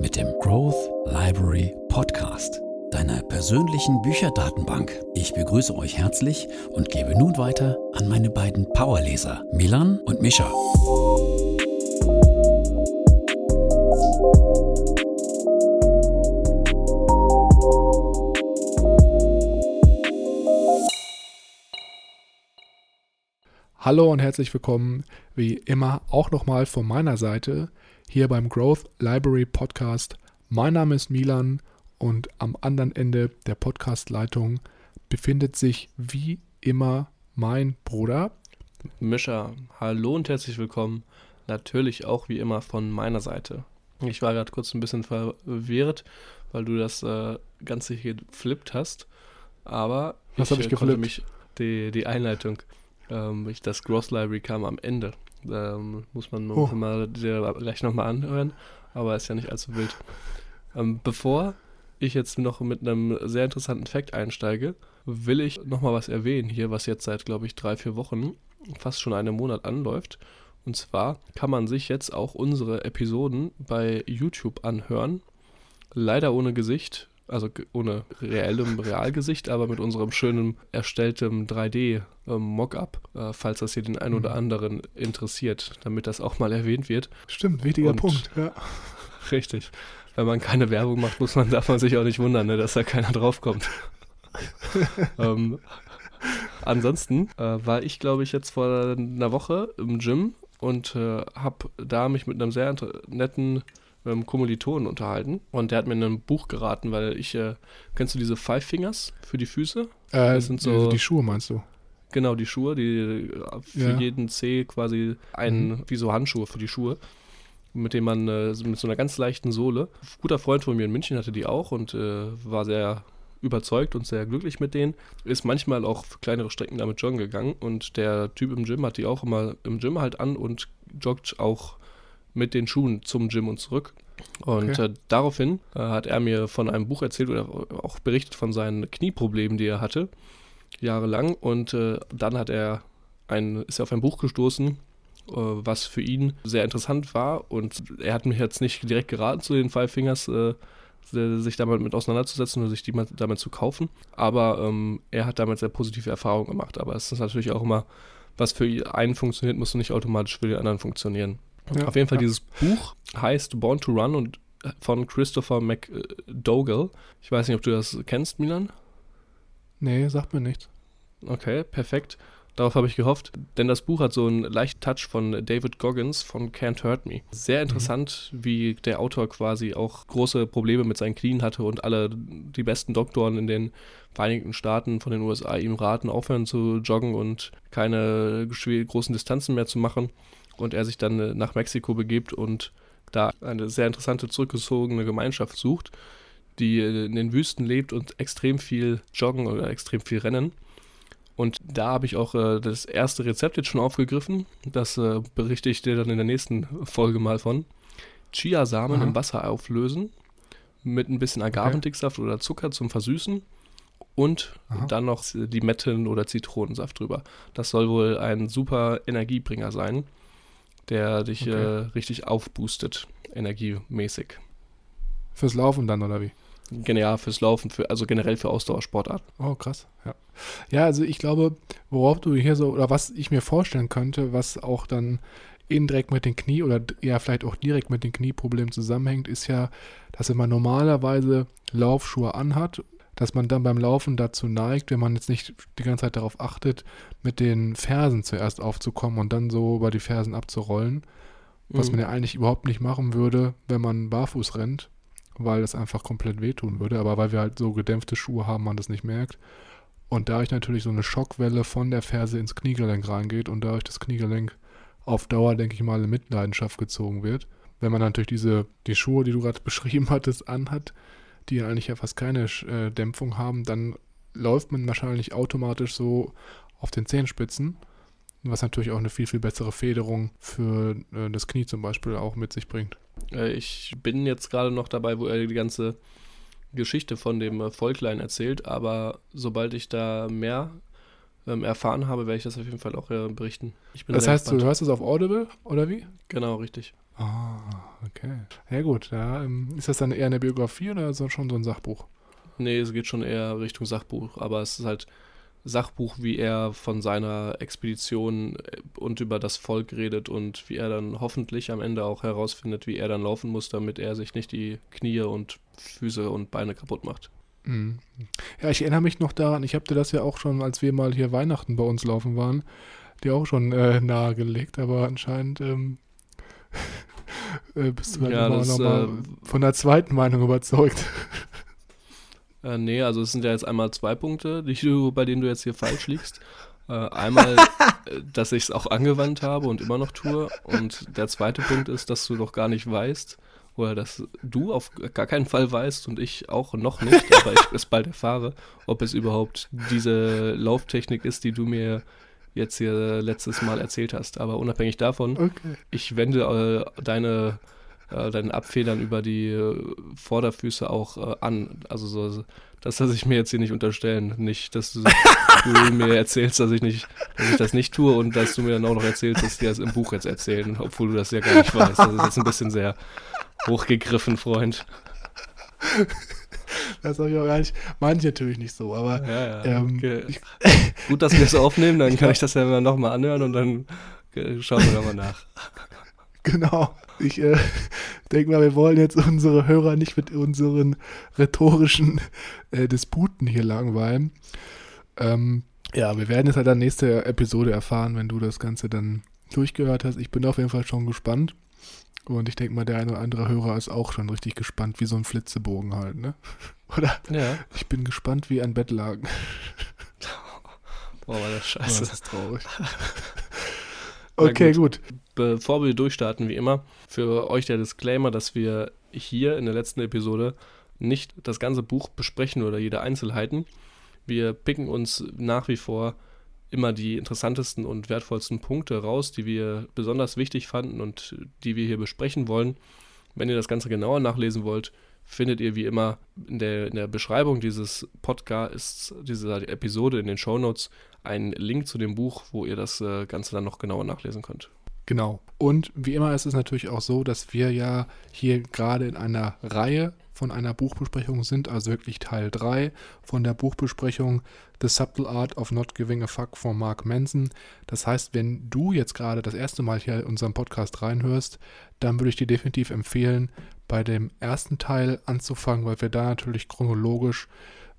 mit dem Growth Library Podcast, deiner persönlichen Bücherdatenbank. Ich begrüße euch herzlich und gebe nun weiter an meine beiden Powerleser, Milan und Mischa. Hallo und herzlich willkommen, wie immer auch nochmal von meiner Seite hier beim Growth Library Podcast. Mein Name ist Milan und am anderen Ende der Podcastleitung befindet sich wie immer mein Bruder. Mischa, hallo und herzlich willkommen. Natürlich auch wie immer von meiner Seite. Ich war gerade kurz ein bisschen verwirrt, weil du das äh, Ganze hier geflippt hast. Aber Was habe ich äh, geflippt? mich die, die Einleitung, ähm, ich, das Gross Library kam am Ende. Ähm, muss man Oh. mal dir gleich nochmal anhören, aber ist ja nicht allzu wild. Ähm, bevor ich jetzt noch mit einem sehr interessanten Fact einsteige, will ich nochmal was erwähnen hier, was jetzt seit, glaube ich, drei, vier Wochen, fast schon einen Monat anläuft. Und zwar kann man sich jetzt auch unsere Episoden bei YouTube anhören. Leider ohne Gesicht, also ohne reellem Realgesicht, aber mit unserem schönen erstelltem 3D-Mockup, äh, falls das hier den einen oder Mhm. anderen interessiert, damit das auch mal erwähnt wird. Stimmt, wichtiger Und- Punkt. Ja. Richtig. Wenn man keine Werbung macht, muss man, darf man sich auch nicht wundern, ne, dass da keiner draufkommt. ähm, ansonsten äh, war ich, glaube ich, jetzt vor einer Woche im Gym und äh, habe da mich mit einem sehr netten ähm, Kommilitonen unterhalten. Und der hat mir ein Buch geraten, weil ich, äh, kennst du diese Five Fingers für die Füße? Äh, Das sind so- die Schuhe meinst du? Genau, die Schuhe, die äh, für Ja. jeden Zeh quasi ein, Mhm. wie so Handschuhe für die Schuhe, mit denen man äh, mit so einer ganz leichten Sohle. Ein guter Freund von mir in München hatte die auch und äh, war sehr überzeugt und sehr glücklich mit denen. Ist manchmal auch für kleinere Strecken damit joggen gegangen und der Typ im Gym hat die auch immer im Gym halt an und joggt auch mit den Schuhen zum Gym und zurück. Und Okay. äh, daraufhin äh, hat er mir von einem Buch erzählt oder auch berichtet von seinen Knieproblemen, die er hatte jahrelang und äh, dann hat er ein, ist er auf ein Buch gestoßen, äh, was für ihn sehr interessant war und er hat mir jetzt nicht direkt geraten zu den Five Fingers, äh, sich damit mit auseinanderzusetzen oder sich die damit zu kaufen, aber ähm, er hat damit sehr positive Erfahrungen gemacht, aber es ist natürlich auch immer, was für einen funktioniert, muss nicht automatisch für den anderen funktionieren. Ja, Auf jeden Fall ja. dieses Buch heißt Born to Run und äh, von Christopher McDougall. Ich weiß nicht, ob du das kennst, Milan. Nee, sagt mir nichts. Okay, perfekt. Darauf habe ich gehofft, denn das Buch hat so einen leichten Touch von David Goggins von Can't Hurt Me. Sehr interessant, wie der Autor quasi auch große Probleme mit seinen Knien hatte und alle die besten Doktoren in den Vereinigten Staaten von den USA ihm raten, aufhören zu joggen und keine großen Distanzen mehr zu machen. Und er sich dann äh, nach Mexiko begibt und da eine sehr interessante zurückgezogene Gemeinschaft sucht, die äh, in den Wüsten lebt und extrem viel joggen oder extrem viel rennen. Und da habe ich auch äh, das erste Rezept jetzt schon aufgegriffen. Das äh, berichte ich dir dann in der nächsten Folge mal von. Chiasamen Aha. im Wasser auflösen, mit ein bisschen Agavendicksaft oder Zucker zum Versüßen und Aha. dann noch Limetten- oder Zitronensaft drüber. Das soll wohl ein super Energiebringer sein, der dich Okay. äh, richtig aufboostet, energiemäßig. Fürs Laufen dann, oder wie? Genial fürs Laufen, für, also generell für Ausdauersportarten. Oh, krass. Ja. ja, also ich glaube, worauf du hier so, oder was ich mir vorstellen könnte, was auch dann indirekt mit den Knie oder ja vielleicht auch direkt mit den Knieproblemen zusammenhängt, ist ja, dass wenn man normalerweise Laufschuhe anhat, dass man dann beim Laufen dazu neigt, wenn man jetzt nicht die ganze Zeit darauf achtet, mit den Fersen zuerst aufzukommen und dann so über die Fersen abzurollen, was Mhm. man ja eigentlich überhaupt nicht machen würde, wenn man barfuß rennt, weil das einfach komplett wehtun würde. Aber weil wir halt so gedämpfte Schuhe haben, man das nicht merkt. Und dadurch natürlich so eine Schockwelle von der Ferse ins Kniegelenk reingeht und dadurch das Kniegelenk auf Dauer, denke ich mal, in Mitleidenschaft gezogen wird. Wenn man natürlich diese, die Schuhe, die du gerade beschrieben hattest, anhat, die eigentlich ja fast keine äh, Dämpfung haben, dann läuft man wahrscheinlich automatisch so auf den Zehenspitzen, was natürlich auch eine viel, viel bessere Federung für äh, das Knie zum Beispiel auch mit sich bringt. Äh, ich bin jetzt gerade noch dabei, wo er die ganze Geschichte von dem äh, Volklein erzählt, aber sobald ich da mehr ähm, erfahren habe, werde ich das auf jeden Fall auch äh, berichten. das heißt, gespannt. du hörst es auf Audible oder wie? Genau, richtig. Ah, okay. Ja gut, ja, ähm, ist das dann eher eine Biografie oder so, schon so ein Sachbuch? Nee, es geht schon eher Richtung Sachbuch, aber es ist halt Sachbuch, wie er von seiner Expedition äh, und über das Volk redet und wie er dann hoffentlich am Ende auch herausfindet, wie er dann laufen muss, damit er sich nicht die Knie und Füße und Beine kaputt macht. Mhm. Ja, ich erinnere mich noch daran, ich habe dir das ja auch schon, als wir mal hier Weihnachten bei uns laufen waren, dir auch schon äh, nahegelegt, aber anscheinend ähm, äh, bist du halt ja, das, noch mal äh, von der zweiten Meinung überzeugt. Äh, nee, also es sind ja jetzt einmal zwei Punkte, die du, bei denen du jetzt hier falsch liegst. Äh, einmal, äh, dass ich es auch angewandt habe und immer noch tue. Und der zweite Punkt ist, dass du doch gar nicht weißt, oder dass du auf gar keinen Fall weißt und ich auch noch nicht, aber ich es bald erfahre, ob es überhaupt diese Lauftechnik ist, die du mir jetzt hier letztes Mal erzählt hast. Aber unabhängig davon, okay. ich wende äh, deine, äh, deinen Abfedern über die äh, Vorderfüße auch äh, an. Also so, das lasse ich mir jetzt hier nicht unterstellen. Nicht, dass du, du, mir erzählst, dass ich nicht, dass ich das nicht tue und dass du mir dann auch noch erzählst, dass die das im Buch jetzt erzählen, obwohl du das ja gar nicht weißt. Das ist jetzt ein bisschen sehr hochgegriffen, Freund. Das habe ich auch gar nicht, meine ich natürlich nicht so, aber ja, ja, ähm, okay. ich, gut, dass wir es aufnehmen, dann kann ich das ja nochmal anhören und dann schauen wir nochmal nach. Genau. Ich äh, denke mal, wir wollen jetzt unsere Hörer nicht mit unseren rhetorischen äh, Disputen hier langweilen. Ähm, ja, wir werden es halt dann nächste Episode erfahren, wenn du das Ganze dann durchgehört hast. Ich bin auf jeden Fall schon gespannt. Und ich denke mal, der eine oder andere Hörer ist auch schon richtig gespannt, wie so ein Flitzebogen halt, ne? Oder? Ja. Ich bin gespannt wie ein Bettlaken. Boah, war das scheiße. Oh, das ist traurig. Okay, gut. gut. Bevor wir durchstarten, wie immer, für euch der Disclaimer, dass wir hier in der letzten Episode nicht das ganze Buch besprechen oder jede Einzelheiten. Wir picken uns nach wie vor immer die interessantesten und wertvollsten Punkte raus, die wir besonders wichtig fanden und die wir hier besprechen wollen. Wenn ihr das Ganze genauer nachlesen wollt, findet ihr wie immer in der, in der Beschreibung dieses Podcasts, dieser Episode in den Show Notes einen Link zu dem Buch, wo ihr das äh, Ganze dann noch genauer nachlesen könnt. Genau. Und wie immer ist es natürlich auch so, dass wir ja hier gerade in einer Reihe von einer Buchbesprechung sind, also wirklich Teil 3 von der Buchbesprechung The Subtle Art of Not Giving a Fuck von Mark Manson. Das heißt, wenn du jetzt gerade das erste Mal hier in unseren Podcast reinhörst, dann würde ich dir definitiv empfehlen, bei dem ersten Teil anzufangen, weil wir da natürlich chronologisch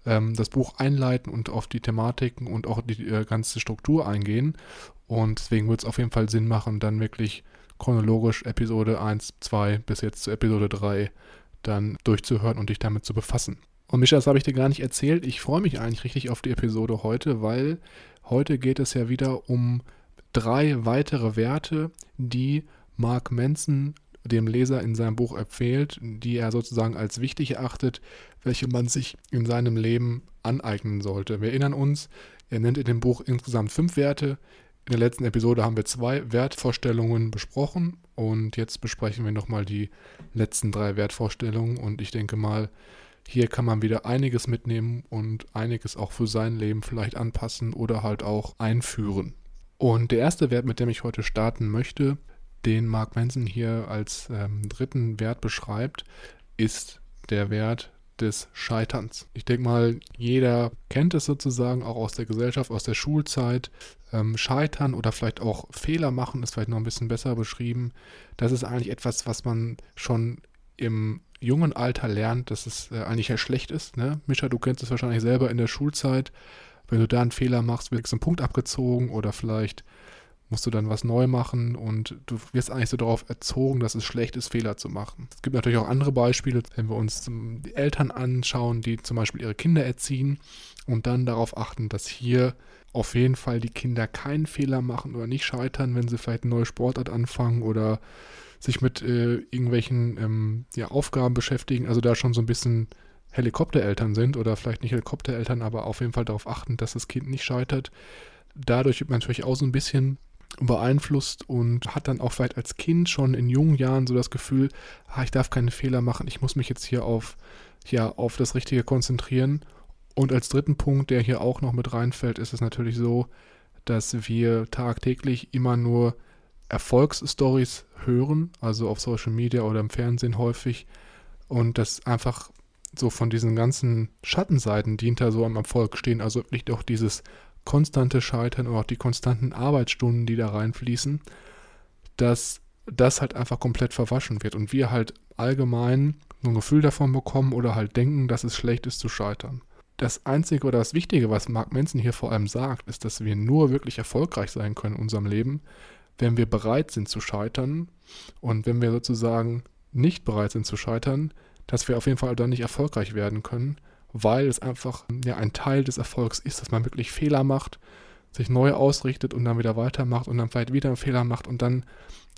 ähm, das Buch einleiten und auf die Thematiken und auch die äh, ganze Struktur eingehen. Und deswegen wird es auf jeden Fall Sinn machen, dann wirklich chronologisch Episode 1, 2 bis jetzt zu Episode 3 dann durchzuhören und dich damit zu befassen. Und Mischa, das habe ich dir gar nicht erzählt. Ich freue mich eigentlich richtig auf die Episode heute, weil heute geht es ja wieder um drei weitere Werte, die Mark Manson dem Leser in seinem Buch empfiehlt, die er sozusagen als wichtig erachtet, welche man sich in seinem Leben aneignen sollte. Wir erinnern uns, er nennt in dem Buch insgesamt fünf Werte. In der letzten Episode haben wir zwei Wertvorstellungen besprochen und jetzt besprechen wir nochmal die letzten drei Wertvorstellungen und ich denke mal, hier kann man wieder einiges mitnehmen und einiges auch für sein Leben vielleicht anpassen oder halt auch einführen. Und der erste Wert, mit dem ich heute starten möchte, den Mark Manson hier als ähm, dritten Wert beschreibt, ist der Wert des Scheiterns. Ich denke mal, jeder kennt es sozusagen auch aus der Gesellschaft, aus der Schulzeit. Ähm, Scheitern oder vielleicht auch Fehler machen ist vielleicht noch ein bisschen besser beschrieben. Das ist eigentlich etwas, was man schon im jungen Alter lernt, dass es äh, eigentlich ja schlecht ist. Ne? Mischa, du kennst es wahrscheinlich selber in der Schulzeit. Wenn du da einen Fehler machst, wird ein Punkt abgezogen oder vielleicht musst du dann was neu machen und du wirst eigentlich so darauf erzogen, dass es schlecht ist, Fehler zu machen. Es gibt natürlich auch andere Beispiele, wenn wir uns die Eltern anschauen, die zum Beispiel ihre Kinder erziehen und dann darauf achten, dass hier auf jeden Fall die Kinder keinen Fehler machen oder nicht scheitern, wenn sie vielleicht eine neue Sportart anfangen oder sich mit äh, irgendwelchen ähm, ja, Aufgaben beschäftigen. Also da schon so ein bisschen Helikoptereltern sind oder vielleicht nicht Helikoptereltern, aber auf jeden Fall darauf achten, dass das Kind nicht scheitert. Dadurch wird man natürlich auch so ein bisschen beeinflusst und hat dann auch vielleicht als Kind schon in jungen Jahren so das Gefühl, ah, ich darf keine Fehler machen, ich muss mich jetzt hier auf, ja, auf das Richtige konzentrieren. Und als dritten Punkt, der hier auch noch mit reinfällt, ist es natürlich so, dass wir tagtäglich immer nur Erfolgsstories hören, also auf Social Media oder im Fernsehen häufig, und das einfach so von diesen ganzen Schattenseiten, die hinter so am Erfolg stehen, also wirklich doch dieses konstante Scheitern und auch die konstanten Arbeitsstunden, die da reinfließen, dass das halt einfach komplett verwaschen wird und wir halt allgemein ein Gefühl davon bekommen oder halt denken, dass es schlecht ist zu scheitern. Das Einzige oder das Wichtige, was Mark Manson hier vor allem sagt, ist, dass wir nur wirklich erfolgreich sein können in unserem Leben, wenn wir bereit sind zu scheitern und wenn wir sozusagen nicht bereit sind zu scheitern, dass wir auf jeden Fall dann nicht erfolgreich werden können weil es einfach ja, ein Teil des Erfolgs ist, dass man wirklich Fehler macht, sich neu ausrichtet und dann wieder weitermacht und dann vielleicht wieder einen Fehler macht und dann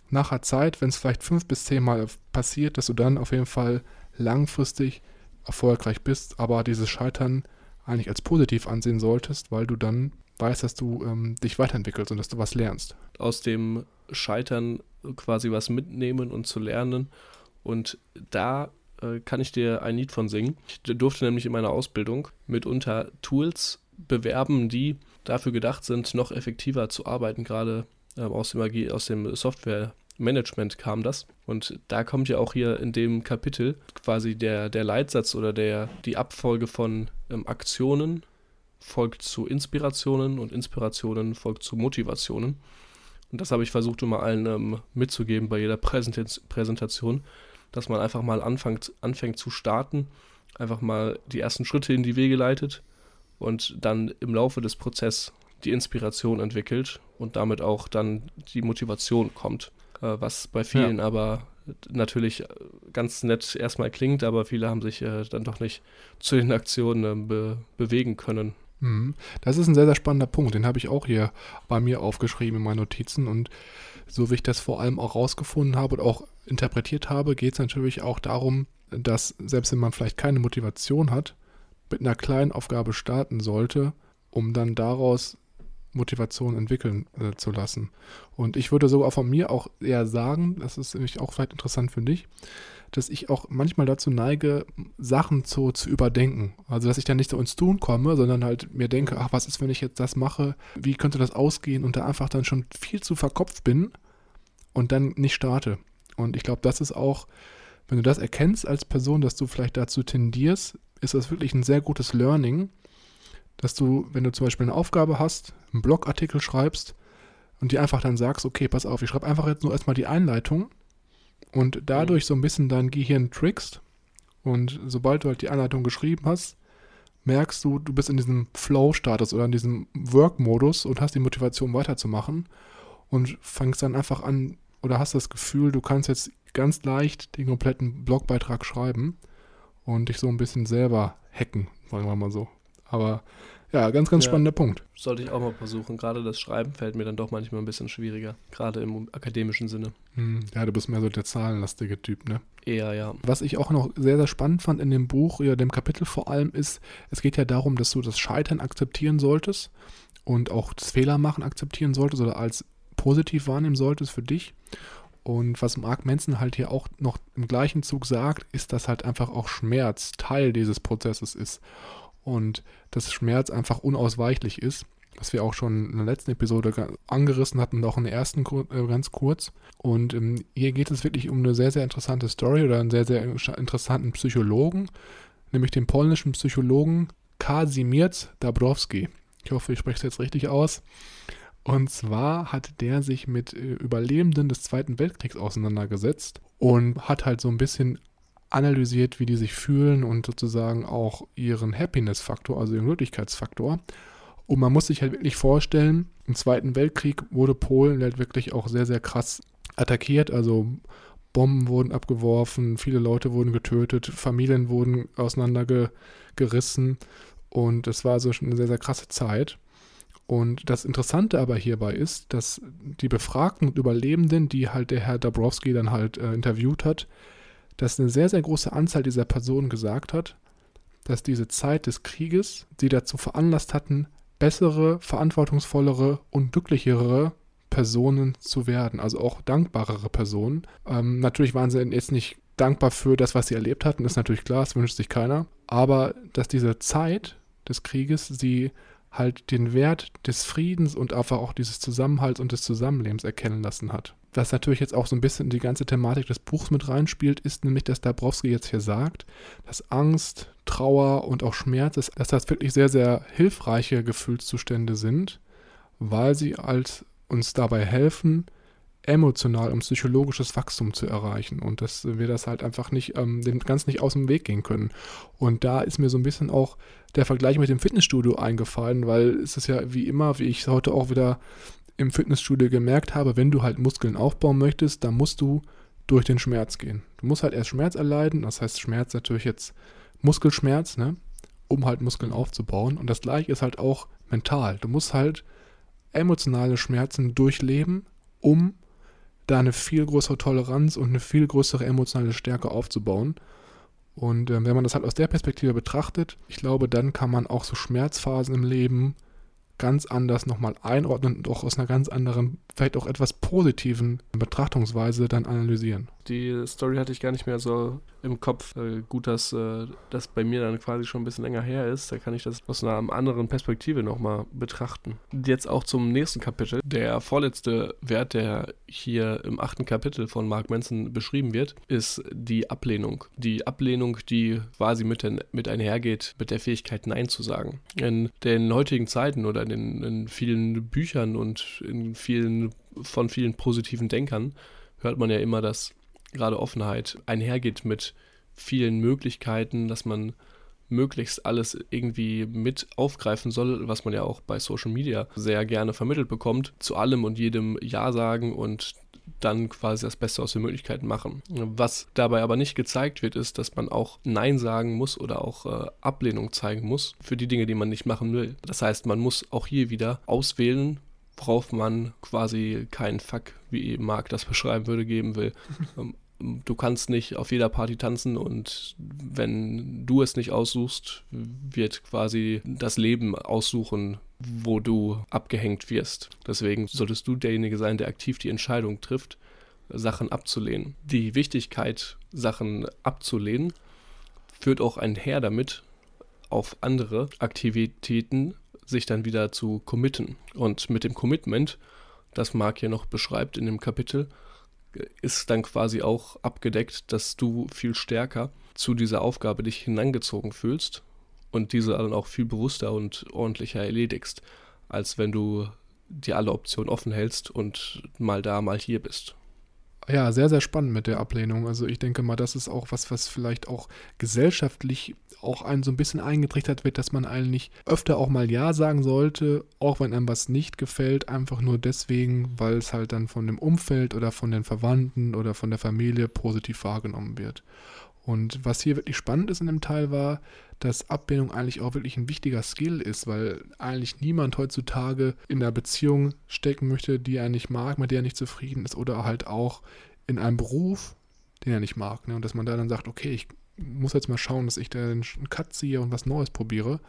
nach der Zeit, wenn es vielleicht fünf bis zehn Mal passiert, dass du dann auf jeden Fall langfristig erfolgreich bist, aber dieses Scheitern eigentlich als positiv ansehen solltest, weil du dann weißt, dass du ähm, dich weiterentwickelst und dass du was lernst. Aus dem Scheitern quasi was mitnehmen und zu lernen. Und da äh, kann ich dir ein Lied von singen. Ich durfte nämlich in meiner Ausbildung mitunter Tools bewerben, die dafür gedacht sind, noch effektiver zu arbeiten. Gerade äh, aus dem, aus dem Software Management kam das. Und da kommt ja auch hier in dem Kapitel quasi der, der Leitsatz oder der, die Abfolge von ähm, Aktionen folgt zu Inspirationen und Inspirationen folgt zu Motivationen. Und das habe ich versucht, immer allen ähm, mitzugeben bei jeder Präsentation, dass man einfach mal anfängt, anfängt zu starten, einfach mal die ersten Schritte in die Wege leitet und dann im Laufe des Prozesses die Inspiration entwickelt und damit auch dann die Motivation kommt, äh, was bei vielen ja. aber natürlich ganz nett erstmal klingt, aber viele haben sich äh, dann doch nicht zu den Aktionen äh, be bewegen können. Mhm. Das ist ein sehr, sehr spannender Punkt. Den habe ich auch hier bei mir aufgeschrieben in meinen Notizen. Und so wie ich das vor allem auch rausgefunden habe und auch interpretiert habe, geht es natürlich auch darum, dass selbst wenn man vielleicht keine Motivation hat, mit einer kleinen Aufgabe starten sollte, um dann daraus Motivation entwickeln äh, zu lassen. Und ich würde sogar von mir auch eher sagen, das ist nämlich auch vielleicht interessant für dich, dass ich auch manchmal dazu neige, Sachen zu, zu überdenken. Also, dass ich dann nicht so ins Tun komme, sondern halt mir denke, ach, was ist, wenn ich jetzt das mache? Wie könnte das ausgehen? Und da einfach dann schon viel zu verkopft bin und dann nicht starte. Und ich glaube, das ist auch, wenn du das erkennst als Person, dass du vielleicht dazu tendierst, ist das wirklich ein sehr gutes Learning, dass du, wenn du zum Beispiel eine Aufgabe hast, einen Blogartikel schreibst und dir einfach dann sagst, okay, pass auf, ich schreibe einfach jetzt nur erstmal die Einleitung und dadurch so ein bisschen dein Gehirn trickst und sobald du halt die Anleitung geschrieben hast, merkst du, du bist in diesem Flow-Status oder in diesem Work-Modus und hast die Motivation weiterzumachen und fängst dann einfach an oder hast das Gefühl, du kannst jetzt ganz leicht den kompletten Blogbeitrag schreiben und dich so ein bisschen selber hacken, sagen wir mal so. Aber ja, ganz, ganz ja, spannender Punkt. Sollte ich auch mal versuchen. Gerade das Schreiben fällt mir dann doch manchmal ein bisschen schwieriger. Gerade im akademischen Sinne. Hm, ja, du bist mehr so der zahlenlastige Typ, ne? Eher, ja. Was ich auch noch sehr, sehr spannend fand in dem Buch, ja, dem Kapitel vor allem, ist, es geht ja darum, dass du das Scheitern akzeptieren solltest und auch das Fehlermachen akzeptieren solltest oder als positiv wahrnehmen solltest für dich. Und was Mark Manson halt hier auch noch im gleichen Zug sagt, ist, dass halt einfach auch Schmerz Teil dieses Prozesses ist und dass Schmerz einfach unausweichlich ist, was wir auch schon in der letzten Episode angerissen hatten auch in der ersten äh, ganz kurz. Und ähm, hier geht es wirklich um eine sehr, sehr interessante Story oder einen sehr, sehr interessanten Psychologen, nämlich den polnischen Psychologen Kazimierz Dabrowski. Ich hoffe, ich spreche es jetzt richtig aus. Und zwar hat der sich mit äh, Überlebenden des Zweiten Weltkriegs auseinandergesetzt und hat halt so ein bisschen analysiert, wie die sich fühlen und sozusagen auch ihren Happiness-Faktor, also ihren Glücklichkeitsfaktor. Und man muss sich halt wirklich vorstellen, im Zweiten Weltkrieg wurde Polen halt wirklich auch sehr, sehr krass attackiert. Also Bomben wurden abgeworfen, viele Leute wurden getötet, Familien wurden auseinandergerissen. Und es war so eine sehr, sehr krasse Zeit. Und das Interessante aber hierbei ist, dass die Befragten und Überlebenden, die halt der Herr Dabrowski dann halt äh, interviewt hat, dass eine sehr, sehr große Anzahl dieser Personen gesagt hat, dass diese Zeit des Krieges sie dazu veranlasst hatten, bessere, verantwortungsvollere und glücklichere Personen zu werden, also auch dankbarere Personen. Ähm, natürlich waren sie jetzt nicht dankbar für das, was sie erlebt hatten, ist natürlich klar, das wünscht sich keiner. Aber dass diese Zeit des Krieges sie halt den Wert des Friedens und einfach auch dieses Zusammenhalts und des Zusammenlebens erkennen lassen hat. Was natürlich jetzt auch so ein bisschen in die ganze Thematik des Buchs mit reinspielt, ist nämlich, dass Dabrowski jetzt hier sagt, dass Angst, Trauer und auch Schmerz, dass das wirklich sehr, sehr hilfreiche Gefühlszustände sind, weil sie als uns dabei helfen, emotional und psychologisches Wachstum zu erreichen und dass wir das halt einfach nicht, ähm, dem ganz nicht aus dem Weg gehen können. Und da ist mir so ein bisschen auch der Vergleich mit dem Fitnessstudio eingefallen, weil es ist ja wie immer, wie ich heute auch wieder im Fitnessstudio gemerkt habe, wenn du halt Muskeln aufbauen möchtest, dann musst du durch den Schmerz gehen. Du musst halt erst Schmerz erleiden, das heißt Schmerz natürlich jetzt Muskelschmerz, ne, um halt Muskeln aufzubauen. Und das gleiche ist halt auch mental. Du musst halt emotionale Schmerzen durchleben, um da eine viel größere Toleranz und eine viel größere emotionale Stärke aufzubauen. Und äh, wenn man das halt aus der Perspektive betrachtet, ich glaube, dann kann man auch so Schmerzphasen im Leben ganz anders nochmal einordnen und auch aus einer ganz anderen, vielleicht auch etwas positiven Betrachtungsweise dann analysieren. Die Story hatte ich gar nicht mehr so im Kopf. Gut, dass äh, das bei mir dann quasi schon ein bisschen länger her ist. Da kann ich das aus einer anderen Perspektive nochmal betrachten. Jetzt auch zum nächsten Kapitel. Der vorletzte Wert, der hier im achten Kapitel von Mark Manson beschrieben wird, ist die Ablehnung. Die Ablehnung, die quasi mit, den, mit einhergeht mit der Fähigkeit Nein zu sagen. In den heutigen Zeiten oder in, in vielen Büchern und in vielen von vielen positiven Denkern hört man ja immer, dass gerade Offenheit einhergeht mit vielen Möglichkeiten, dass man möglichst alles irgendwie mit aufgreifen soll, was man ja auch bei Social Media sehr gerne vermittelt bekommt, zu allem und jedem Ja sagen und dann quasi das Beste aus den Möglichkeiten machen. Was dabei aber nicht gezeigt wird, ist, dass man auch Nein sagen muss oder auch äh, Ablehnung zeigen muss für die Dinge, die man nicht machen will. Das heißt, man muss auch hier wieder auswählen, worauf man quasi keinen Fuck, wie Marc das beschreiben würde, geben will. Du kannst nicht auf jeder Party tanzen und wenn du es nicht aussuchst, wird quasi das Leben aussuchen, wo du abgehängt wirst. Deswegen solltest du derjenige sein, der aktiv die Entscheidung trifft, Sachen abzulehnen. Die Wichtigkeit, Sachen abzulehnen, führt auch einher damit, auf andere Aktivitäten sich dann wieder zu committen. Und mit dem Commitment, das Marc hier noch beschreibt in dem Kapitel, ist dann quasi auch abgedeckt, dass du viel stärker zu dieser Aufgabe dich hinangezogen fühlst und diese dann auch viel bewusster und ordentlicher erledigst, als wenn du dir alle Optionen offen hältst und mal da, mal hier bist ja, sehr, sehr spannend mit der Ablehnung. Also ich denke mal, das ist auch was, was vielleicht auch gesellschaftlich auch einen so ein bisschen eingetrichtert wird, dass man eigentlich öfter auch mal Ja sagen sollte, auch wenn einem was nicht gefällt, einfach nur deswegen, weil es halt dann von dem Umfeld oder von den Verwandten oder von der Familie positiv wahrgenommen wird. Und was hier wirklich spannend ist in dem Teil war, dass Ablehnung eigentlich auch wirklich ein wichtiger Skill ist, weil eigentlich niemand heutzutage in einer Beziehung stecken möchte, die er nicht mag, mit der er nicht zufrieden ist oder halt auch in einem Beruf, den er nicht mag. Ne? Und dass man da dann sagt, okay, ich muss jetzt mal schauen, dass ich da einen Cut ziehe und was Neues probiere,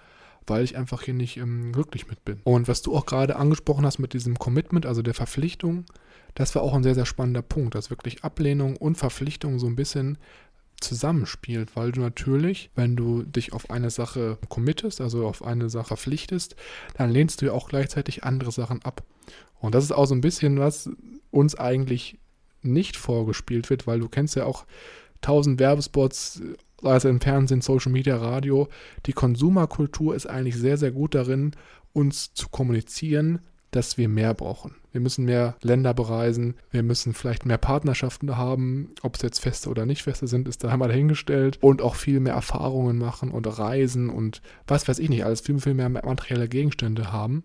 weil ich einfach hier nicht ähm, glücklich mit bin. Und was du auch gerade angesprochen hast mit diesem Commitment, also der Verpflichtung, das war auch ein sehr, sehr spannender Punkt, dass wirklich Ablehnung und Verpflichtung so ein bisschen zusammenspielt, weil du natürlich, wenn du dich auf eine Sache committest, also auf eine Sache verpflichtest, dann lehnst du ja auch gleichzeitig andere Sachen ab. Und das ist auch so ein bisschen, was uns eigentlich nicht vorgespielt wird, weil du kennst ja auch tausend Werbespots, also im Fernsehen, Social Media, Radio. Die Konsumerkultur ist eigentlich sehr, sehr gut darin, uns zu kommunizieren, dass wir mehr brauchen. Wir müssen mehr Länder bereisen, wir müssen vielleicht mehr Partnerschaften haben, ob es jetzt feste oder nicht feste sind, ist da einmal dahingestellt und auch viel mehr Erfahrungen machen und reisen und was weiß ich nicht, alles viel, viel mehr materielle Gegenstände haben.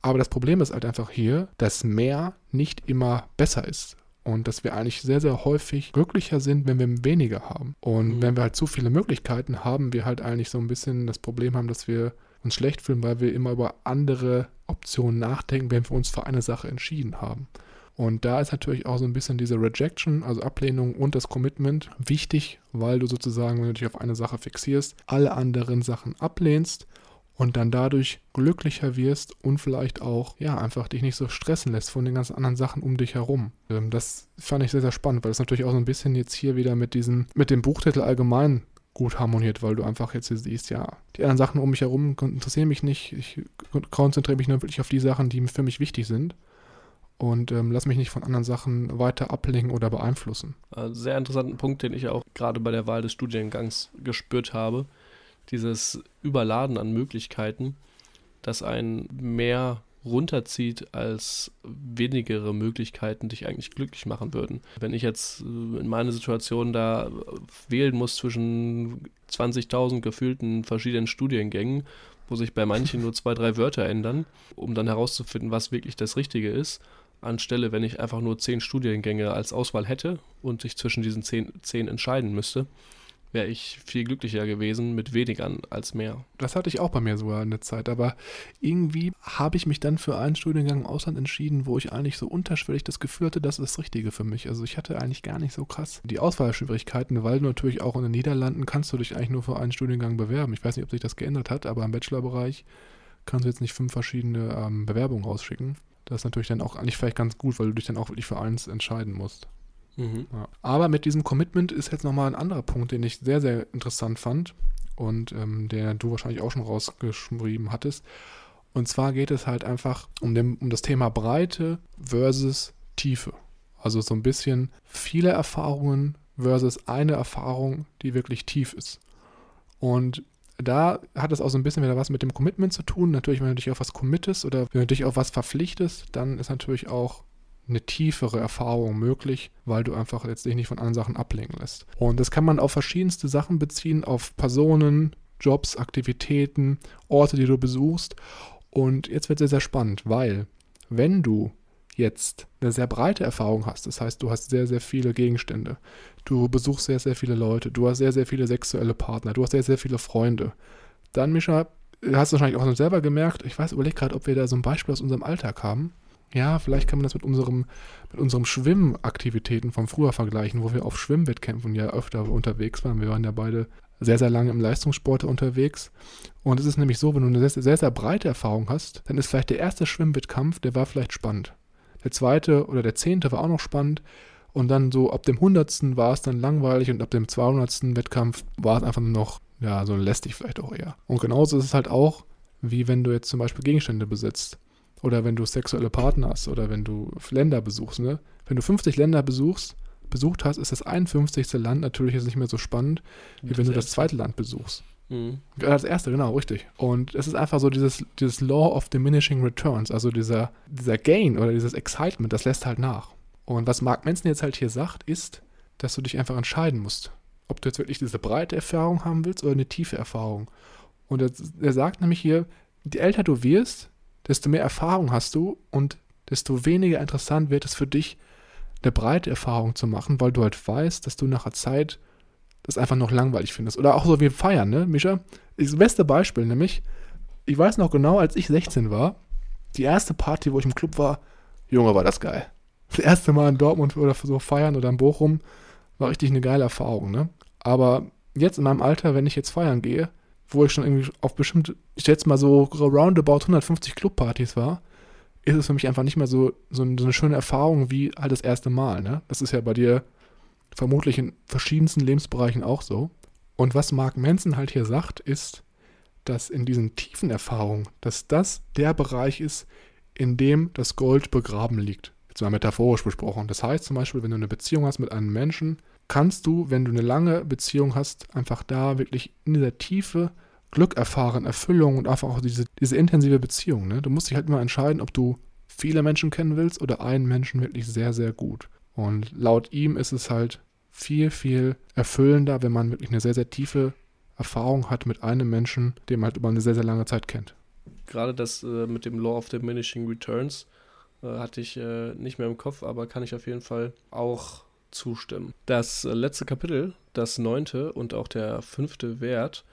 Aber das Problem ist halt einfach hier, dass mehr nicht immer besser ist. Und dass wir eigentlich sehr, sehr häufig glücklicher sind, wenn wir weniger haben. Und mhm. wenn wir halt zu viele Möglichkeiten haben, wir halt eigentlich so ein bisschen das Problem haben, dass wir uns schlecht fühlen, weil wir immer über andere Optionen nachdenken, wenn wir uns für eine Sache entschieden haben. Und da ist natürlich auch so ein bisschen diese Rejection, also Ablehnung und das Commitment wichtig, weil du sozusagen, wenn du dich auf eine Sache fixierst, alle anderen Sachen ablehnst und dann dadurch glücklicher wirst und vielleicht auch, ja, einfach dich nicht so stressen lässt von den ganzen anderen Sachen um dich herum. Ähm, das fand ich sehr, sehr spannend, weil es natürlich auch so ein bisschen jetzt hier wieder mit diesem, mit dem Buchtitel allgemein gut harmoniert, weil du einfach jetzt siehst, ja, die anderen Sachen um mich herum interessieren mich nicht. Ich konzentriere mich nur wirklich auf die Sachen, die für mich wichtig sind und ähm, lass mich nicht von anderen Sachen weiter ablenken oder beeinflussen. Sehr interessanten Punkt, den ich auch gerade bei der Wahl des Studiengangs gespürt habe dieses Überladen an Möglichkeiten, das einen mehr runterzieht als wenigere Möglichkeiten dich eigentlich glücklich machen würden. Wenn ich jetzt äh, in meiner Situation da wählen muss zwischen 20.000 gefühlten verschiedenen Studiengängen, wo sich bei manchen nur zwei, drei Wörter ändern, um dann herauszufinden, was wirklich das Richtige ist, anstelle, wenn ich einfach nur zehn Studiengänge als Auswahl hätte und ich zwischen diesen zehn, zehn entscheiden müsste, wäre ich viel glücklicher gewesen mit weniger als mehr. Das hatte ich auch bei mir sogar eine Zeit, aber irgendwie habe ich mich dann für einen Studiengang im Ausland entschieden, wo ich eigentlich so unterschwellig das Gefühl hatte, das ist das Richtige für mich. Also ich hatte eigentlich gar nicht so krass die Auswahlschwierigkeiten, weil natürlich auch in den Niederlanden kannst du dich eigentlich nur für einen Studiengang bewerben. Ich weiß nicht, ob sich das geändert hat, aber im Bachelorbereich kannst du jetzt nicht fünf verschiedene ähm, Bewerbungen rausschicken. Das ist natürlich dann auch eigentlich vielleicht ganz gut, weil du dich dann auch wirklich für eins entscheiden musst. Mhm. Ja. Aber mit diesem Commitment ist jetzt nochmal ein anderer Punkt, den ich sehr, sehr interessant fand und ähm, der du wahrscheinlich auch schon rausgeschrieben hattest. Und zwar geht es halt einfach um, dem, um das Thema Breite versus Tiefe. Also so ein bisschen viele Erfahrungen versus eine Erfahrung, die wirklich tief ist. Und da hat es auch so ein bisschen wieder was mit dem Commitment zu tun. Natürlich, wenn du dich auf was committest oder wenn du dich auf was verpflichtest, dann ist natürlich auch eine tiefere Erfahrung möglich, weil du einfach letztlich nicht von anderen Sachen ablenken lässt. Und das kann man auf verschiedenste Sachen beziehen, auf Personen, Jobs, Aktivitäten, Orte, die du besuchst. Und jetzt wird es sehr, sehr spannend, weil wenn du jetzt eine sehr breite Erfahrung hast, das heißt, du hast sehr, sehr viele Gegenstände, du besuchst sehr, sehr viele Leute, du hast sehr, sehr viele sexuelle Partner, du hast sehr, sehr viele Freunde, dann, Mischa, hast du wahrscheinlich auch selber gemerkt, ich weiß, überleg gerade, ob wir da so ein Beispiel aus unserem Alltag haben, ja, vielleicht kann man das mit unserem, mit unserem Schwimmaktivitäten vom früher vergleichen, wo wir auf Schwimmwettkämpfen ja öfter unterwegs waren. Wir waren ja beide sehr, sehr lange im Leistungssport unterwegs. Und es ist nämlich so, wenn du eine sehr, sehr, sehr breite Erfahrung hast, dann ist vielleicht der erste Schwimmwettkampf, der war vielleicht spannend. Der zweite oder der zehnte war auch noch spannend. Und dann so ab dem hundertsten war es dann langweilig und ab dem zweihundertsten Wettkampf war es einfach nur noch, ja, so lästig vielleicht auch eher. Und genauso ist es halt auch, wie wenn du jetzt zum Beispiel Gegenstände besitzt. Oder wenn du sexuelle Partner hast oder wenn du Länder besuchst. Ne? Wenn du 50 Länder besuchst, besucht hast, ist das 51. Land natürlich jetzt nicht mehr so spannend, wie das wenn du das zweite Land besuchst. Mhm. Das erste, genau, richtig. Und es ist einfach so dieses, dieses Law of Diminishing Returns, also dieser, dieser Gain oder dieses Excitement, das lässt halt nach. Und was Mark Manson jetzt halt hier sagt, ist, dass du dich einfach entscheiden musst, ob du jetzt wirklich diese breite Erfahrung haben willst oder eine tiefe Erfahrung. Und er, er sagt nämlich hier, je älter du wirst, desto mehr Erfahrung hast du und desto weniger interessant wird es für dich, eine breite Erfahrung zu machen, weil du halt weißt, dass du nach der Zeit das einfach noch langweilig findest. Oder auch so wie Feiern, ne, Mischa? Das beste Beispiel nämlich, ich weiß noch genau, als ich 16 war, die erste Party, wo ich im Club war, Junge, war das geil. Das erste Mal in Dortmund oder so feiern oder in Bochum war richtig eine geile Erfahrung, ne? Aber jetzt in meinem Alter, wenn ich jetzt feiern gehe, wo ich schon irgendwie auf bestimmt, ich schätze mal so roundabout 150 Clubpartys war, ist es für mich einfach nicht mehr so, so, eine schöne Erfahrung wie halt das erste Mal. Ne? Das ist ja bei dir vermutlich in verschiedensten Lebensbereichen auch so. Und was Mark Manson halt hier sagt, ist, dass in diesen tiefen Erfahrungen, dass das der Bereich ist, in dem das Gold begraben liegt. Jetzt mal metaphorisch besprochen. Das heißt zum Beispiel, wenn du eine Beziehung hast mit einem Menschen, kannst du, wenn du eine lange Beziehung hast, einfach da wirklich in dieser Tiefe Glück erfahren, Erfüllung und einfach auch diese, diese intensive Beziehung. Ne? Du musst dich halt immer entscheiden, ob du viele Menschen kennen willst oder einen Menschen wirklich sehr, sehr gut. Und laut ihm ist es halt viel, viel erfüllender, wenn man wirklich eine sehr, sehr tiefe Erfahrung hat mit einem Menschen, den man halt über eine sehr, sehr lange Zeit kennt. Gerade das äh, mit dem Law of Diminishing Returns äh, hatte ich äh, nicht mehr im Kopf, aber kann ich auf jeden Fall auch zustimmen. Das letzte Kapitel, das neunte und auch der fünfte Wert,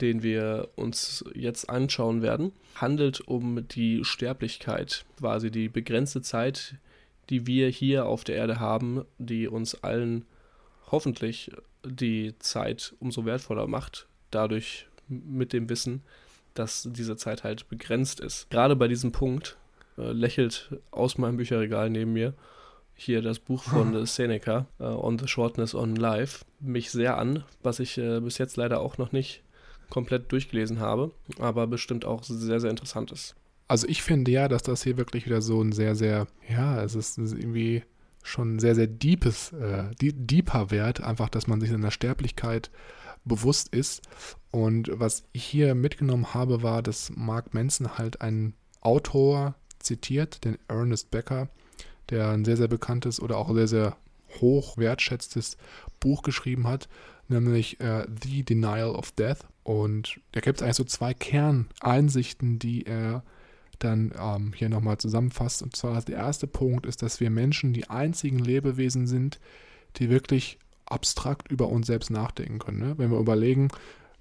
den wir uns jetzt anschauen werden, handelt um die Sterblichkeit, quasi die begrenzte Zeit, die wir hier auf der Erde haben, die uns allen hoffentlich die Zeit umso wertvoller macht, dadurch mit dem Wissen, dass diese Zeit halt begrenzt ist. Gerade bei diesem Punkt äh, lächelt aus meinem Bücherregal neben mir hier das Buch von Seneca, uh, On the Shortness on Life, mich sehr an, was ich äh, bis jetzt leider auch noch nicht komplett durchgelesen habe, aber bestimmt auch sehr, sehr interessant ist. Also ich finde ja, dass das hier wirklich wieder so ein sehr, sehr, ja, es ist irgendwie schon ein sehr, sehr deepes, äh, deeper Wert, einfach, dass man sich in der Sterblichkeit bewusst ist. Und was ich hier mitgenommen habe, war, dass Mark Manson halt einen Autor zitiert, den Ernest Becker, der ein sehr, sehr bekanntes oder auch sehr, sehr hoch wertschätztes Buch geschrieben hat, nämlich äh, The Denial of Death. Und da gibt es eigentlich so zwei Kerneinsichten, die er dann ähm, hier nochmal zusammenfasst. Und zwar der erste Punkt ist, dass wir Menschen die einzigen Lebewesen sind, die wirklich abstrakt über uns selbst nachdenken können. Ne? Wenn wir überlegen,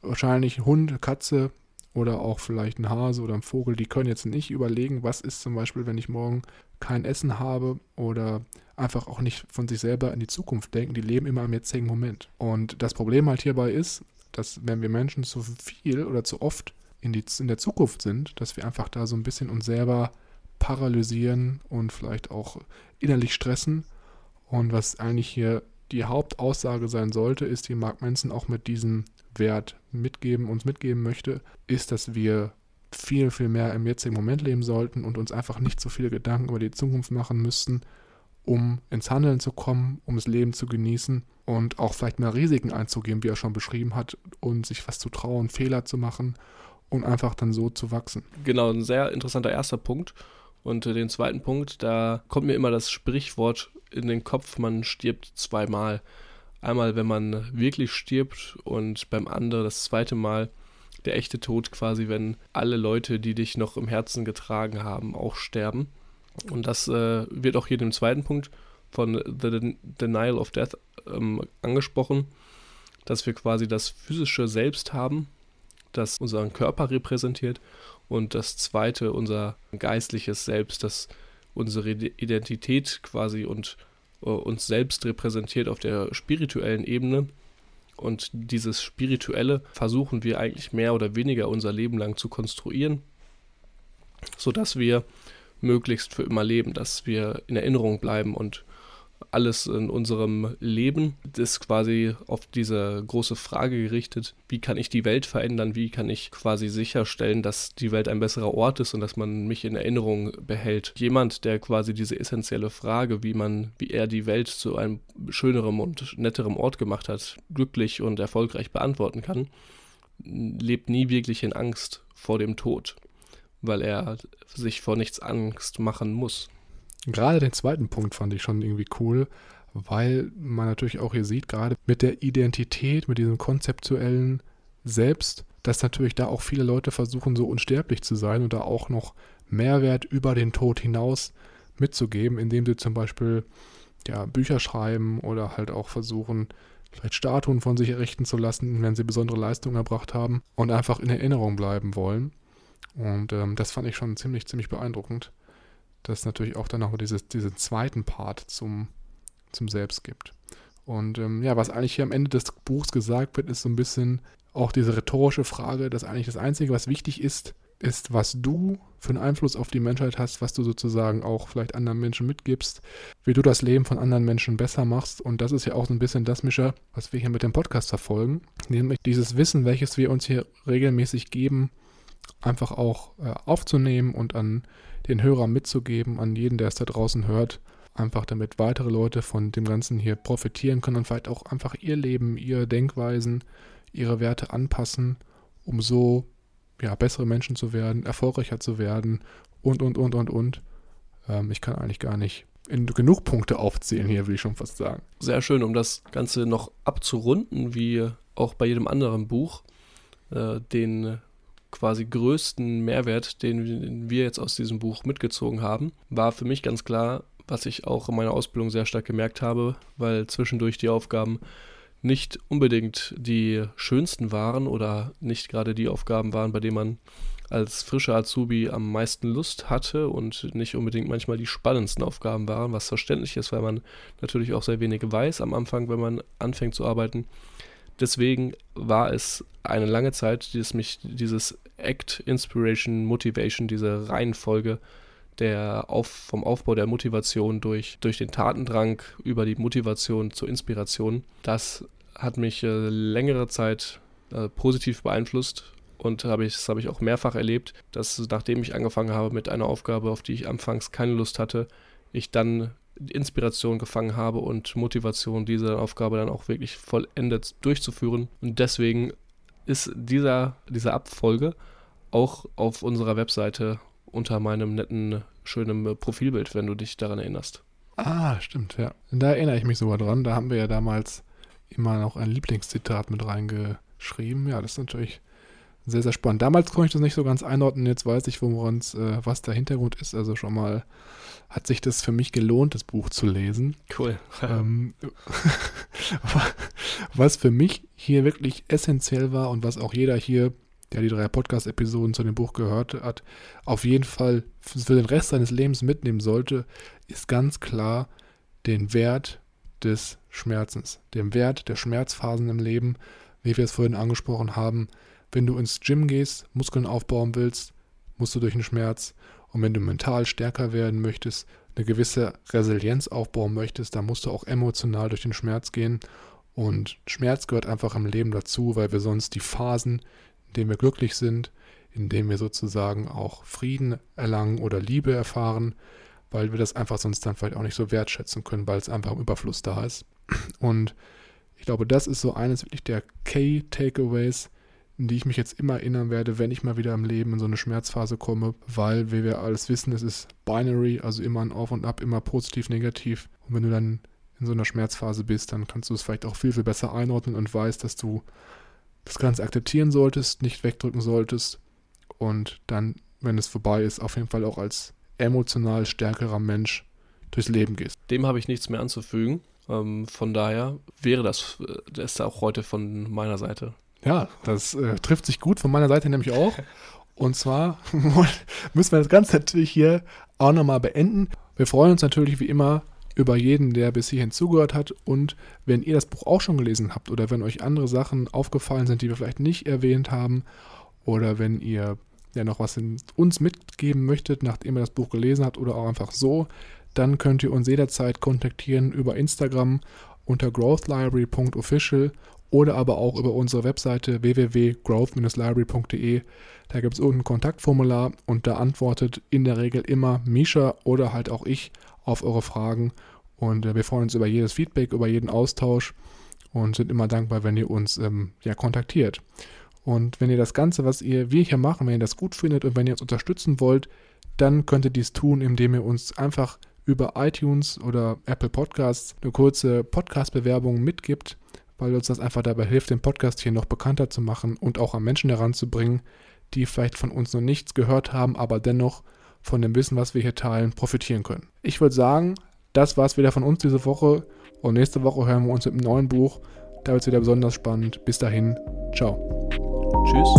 wahrscheinlich Hund, Katze oder auch vielleicht ein Hase oder ein Vogel, die können jetzt nicht überlegen, was ist zum Beispiel, wenn ich morgen kein Essen habe oder einfach auch nicht von sich selber in die Zukunft denken. Die leben immer im jetzigen Moment. Und das Problem halt hierbei ist, dass wenn wir Menschen zu viel oder zu oft in, die, in der Zukunft sind, dass wir einfach da so ein bisschen uns selber paralysieren und vielleicht auch innerlich stressen. Und was eigentlich hier die Hauptaussage sein sollte, ist, die Mark Manson auch mit diesem Wert mitgeben, uns mitgeben möchte, ist, dass wir viel, viel mehr im jetzigen Moment leben sollten und uns einfach nicht so viele Gedanken über die Zukunft machen müssten, um ins Handeln zu kommen, um das Leben zu genießen und auch vielleicht mehr Risiken einzugehen, wie er schon beschrieben hat, und sich was zu trauen, Fehler zu machen und einfach dann so zu wachsen. Genau, ein sehr interessanter erster Punkt. Und den zweiten Punkt, da kommt mir immer das Sprichwort in den Kopf, man stirbt zweimal. Einmal, wenn man wirklich stirbt und beim anderen das zweite Mal der echte Tod quasi, wenn alle Leute, die dich noch im Herzen getragen haben, auch sterben. Und das äh, wird auch hier im zweiten Punkt von The Denial of Death ähm, angesprochen, dass wir quasi das physische Selbst haben, das unseren Körper repräsentiert und das zweite unser geistliches Selbst, das unsere Identität quasi und äh, uns selbst repräsentiert auf der spirituellen Ebene. Und dieses Spirituelle versuchen wir eigentlich mehr oder weniger unser Leben lang zu konstruieren, sodass wir möglichst für immer leben, dass wir in Erinnerung bleiben und alles in unserem Leben ist quasi auf diese große Frage gerichtet, wie kann ich die Welt verändern, wie kann ich quasi sicherstellen, dass die Welt ein besserer Ort ist und dass man mich in Erinnerung behält. Jemand, der quasi diese essentielle Frage, wie man, wie er die Welt zu einem schöneren und netterem Ort gemacht hat, glücklich und erfolgreich beantworten kann, lebt nie wirklich in Angst vor dem Tod, weil er sich vor nichts Angst machen muss. Gerade den zweiten Punkt fand ich schon irgendwie cool, weil man natürlich auch hier sieht, gerade mit der Identität, mit diesem konzeptuellen Selbst, dass natürlich da auch viele Leute versuchen, so unsterblich zu sein und da auch noch Mehrwert über den Tod hinaus mitzugeben, indem sie zum Beispiel ja, Bücher schreiben oder halt auch versuchen, vielleicht Statuen von sich errichten zu lassen, wenn sie besondere Leistungen erbracht haben und einfach in Erinnerung bleiben wollen. Und ähm, das fand ich schon ziemlich, ziemlich beeindruckend dass es natürlich auch dann noch dieses, diesen zweiten Part zum, zum Selbst gibt. Und ähm, ja, was eigentlich hier am Ende des Buchs gesagt wird, ist so ein bisschen auch diese rhetorische Frage, dass eigentlich das Einzige, was wichtig ist, ist, was du für einen Einfluss auf die Menschheit hast, was du sozusagen auch vielleicht anderen Menschen mitgibst, wie du das Leben von anderen Menschen besser machst. Und das ist ja auch so ein bisschen das, Mischer, was wir hier mit dem Podcast verfolgen, nämlich dieses Wissen, welches wir uns hier regelmäßig geben, einfach auch äh, aufzunehmen und an den Hörer mitzugeben, an jeden, der es da draußen hört, einfach damit weitere Leute von dem Ganzen hier profitieren können und vielleicht auch einfach ihr Leben, ihre Denkweisen, ihre Werte anpassen, um so ja, bessere Menschen zu werden, erfolgreicher zu werden und, und, und, und, und. Ähm, ich kann eigentlich gar nicht in genug Punkte aufzählen hier, will ich schon fast sagen. Sehr schön, um das Ganze noch abzurunden, wie auch bei jedem anderen Buch, äh, den quasi größten Mehrwert, den wir jetzt aus diesem Buch mitgezogen haben, war für mich ganz klar, was ich auch in meiner Ausbildung sehr stark gemerkt habe, weil zwischendurch die Aufgaben nicht unbedingt die schönsten waren oder nicht gerade die Aufgaben waren, bei denen man als frischer Azubi am meisten Lust hatte und nicht unbedingt manchmal die spannendsten Aufgaben waren, was verständlich ist, weil man natürlich auch sehr wenig weiß am Anfang, wenn man anfängt zu arbeiten. Deswegen war es eine lange Zeit, dass mich dieses Act, Inspiration, Motivation, diese Reihenfolge der auf, vom Aufbau der Motivation durch, durch den Tatendrang über die Motivation zur Inspiration, das hat mich äh, längere Zeit äh, positiv beeinflusst und hab ich, das habe ich auch mehrfach erlebt, dass nachdem ich angefangen habe mit einer Aufgabe, auf die ich anfangs keine Lust hatte, ich dann Inspiration gefangen habe und Motivation, diese Aufgabe dann auch wirklich vollendet durchzuführen. Und deswegen ist dieser, diese Abfolge auch auf unserer Webseite unter meinem netten, schönen Profilbild, wenn du dich daran erinnerst. Ah, stimmt, ja. Da erinnere ich mich sogar dran. Da haben wir ja damals immer noch ein Lieblingszitat mit reingeschrieben. Ja, das ist natürlich sehr, sehr spannend. Damals konnte ich das nicht so ganz einordnen. Jetzt weiß ich, woran es, äh, was der Hintergrund ist. Also schon mal hat sich das für mich gelohnt, das Buch zu lesen. Cool. ähm, was für mich hier wirklich essentiell war und was auch jeder hier, der die drei Podcast-Episoden zu dem Buch gehört hat, auf jeden Fall für den Rest seines Lebens mitnehmen sollte, ist ganz klar den Wert des Schmerzens, den Wert der Schmerzphasen im Leben, wie wir es vorhin angesprochen haben. Wenn du ins Gym gehst, Muskeln aufbauen willst, musst du durch den Schmerz. Und wenn du mental stärker werden möchtest, eine gewisse Resilienz aufbauen möchtest, dann musst du auch emotional durch den Schmerz gehen. Und Schmerz gehört einfach im Leben dazu, weil wir sonst die Phasen, in denen wir glücklich sind, in denen wir sozusagen auch Frieden erlangen oder Liebe erfahren, weil wir das einfach sonst dann vielleicht auch nicht so wertschätzen können, weil es einfach im Überfluss da ist. Und ich glaube, das ist so eines wirklich der Key-Takeaways, in die ich mich jetzt immer erinnern werde, wenn ich mal wieder im Leben in so eine Schmerzphase komme, weil, wie wir alles wissen, es ist binary, also immer ein Auf und Ab, immer positiv, negativ. Und wenn du dann in so einer Schmerzphase bist, dann kannst du es vielleicht auch viel, viel besser einordnen und weißt, dass du das Ganze akzeptieren solltest, nicht wegdrücken solltest und dann, wenn es vorbei ist, auf jeden Fall auch als emotional stärkerer Mensch durchs Leben gehst. Dem habe ich nichts mehr anzufügen. Ähm, von daher wäre das, äh, das auch heute von meiner Seite. Ja, das äh, trifft sich gut von meiner Seite nämlich auch. Und zwar müssen wir das Ganze natürlich hier auch nochmal beenden. Wir freuen uns natürlich wie immer über jeden, der bis hierhin zugehört hat. Und wenn ihr das Buch auch schon gelesen habt oder wenn euch andere Sachen aufgefallen sind, die wir vielleicht nicht erwähnt haben, oder wenn ihr ja noch was uns mitgeben möchtet, nachdem ihr das Buch gelesen habt oder auch einfach so, dann könnt ihr uns jederzeit kontaktieren über Instagram unter growthlibrary.official oder aber auch über unsere Webseite www.growth-library.de. Da gibt es irgendein Kontaktformular und da antwortet in der Regel immer Misha oder halt auch ich auf eure Fragen. Und äh, wir freuen uns über jedes Feedback, über jeden Austausch und sind immer dankbar, wenn ihr uns ähm, ja, kontaktiert. Und wenn ihr das Ganze, was ihr, wir hier machen, wenn ihr das gut findet und wenn ihr uns unterstützen wollt, dann könnt ihr dies tun, indem ihr uns einfach über iTunes oder Apple Podcasts eine kurze Podcast-Bewerbung mitgibt, weil uns das einfach dabei hilft, den Podcast hier noch bekannter zu machen und auch an Menschen heranzubringen, die vielleicht von uns noch nichts gehört haben, aber dennoch von dem Wissen, was wir hier teilen, profitieren können. Ich würde sagen, das war es wieder von uns diese Woche und nächste Woche hören wir uns mit einem neuen Buch. Da wird es wieder besonders spannend. Bis dahin, ciao. Tschüss.